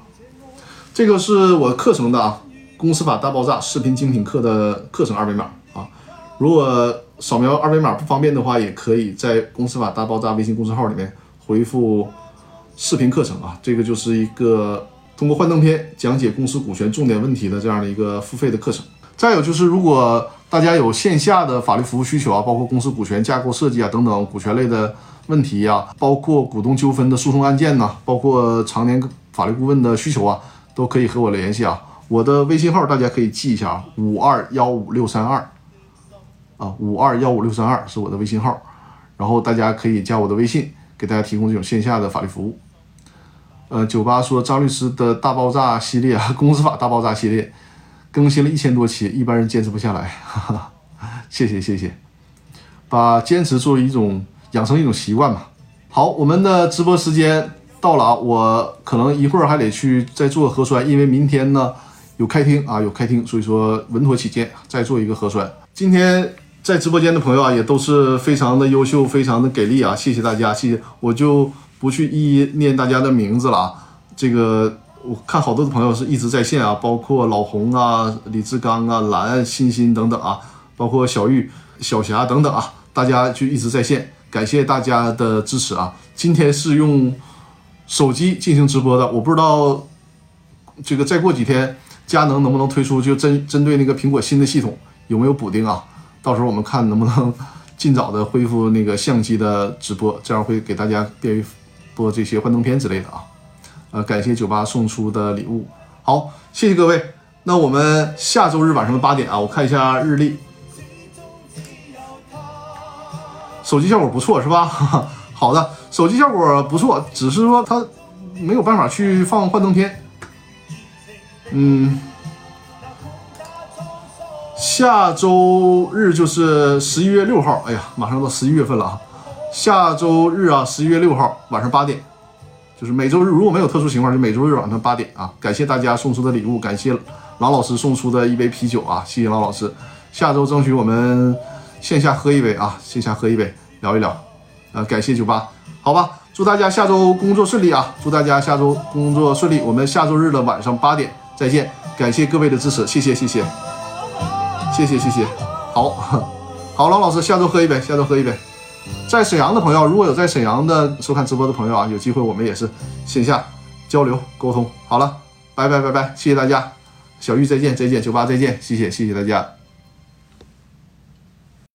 这个是我课程的啊，《公司法大爆炸》视频精品课的课程二维码啊。如果扫描二维码不方便的话，也可以在《公司法大爆炸》微信公众号里面回复视频课程啊。这个就是一个通过幻灯片讲解公司股权重点问题的这样的一个付费的课程。再有就是，如果大家有线下的法律服务需求啊，包括公司股权架构设计啊等等股权类的。问题呀，包括股东纠纷的诉讼案件呐，包括常年法律顾问的需求啊，都可以和我联系啊。我的微信号大家可以记一下啊，五二幺五六三二啊，五二幺五六三二是我的微信号，然后大家可以加我的微信，给大家提供这种线下的法律服务。呃，九八说张律师的大爆炸系列啊，公司法大爆炸系列更新了一千多期，一般人坚持不下来，哈哈，谢谢谢谢，把坚持作为一种。养成一种习惯吧。好，我们的直播时间到了啊，我可能一会儿还得去再做核酸，因为明天呢有开庭啊，有开庭，所以说稳妥起见，再做一个核酸。今天在直播间的朋友啊，也都是非常的优秀，非常的给力啊，谢谢大家，谢谢。我就不去一一念大家的名字了啊。这个我看好多的朋友是一直在线啊，包括老红啊、李志刚啊、蓝、欣欣等等啊，包括小玉、小霞等等啊，大家就一直在线。感谢大家的支持啊！今天是用手机进行直播的，我不知道这个再过几天佳能能不能推出就针针对那个苹果新的系统有没有补丁啊？到时候我们看能不能尽早的恢复那个相机的直播，这样会给大家便于播这些幻灯片之类的啊。呃，感谢酒吧送出的礼物，好，谢谢各位。那我们下周日晚上的八点啊，我看一下日历。手机效果不错是吧？好的，手机效果不错，只是说它没有办法去放幻灯片。嗯，下周日就是十一月六号，哎呀，马上到十一月份了啊！下周日啊，十一月六号晚上八点，就是每周日如果没有特殊情况，就每周日晚上八点啊！感谢大家送出的礼物，感谢郎老师送出的一杯啤酒啊！谢谢郎老师，下周争取我们。线下喝一杯啊，线下喝一杯，聊一聊，呃，感谢酒吧，好吧，祝大家下周工作顺利啊，祝大家下周工作顺利，我们下周日的晚上八点再见，感谢各位的支持，谢谢谢谢，谢谢谢谢，好。好了，老师，下周喝一杯，下周喝一杯。在沈阳的朋友，如果有在沈阳的收看直播的朋友啊，有机会我们也是线下交流沟通。好了，拜拜拜拜，谢谢大家，小玉再见再见，酒吧再见，谢谢谢谢大家。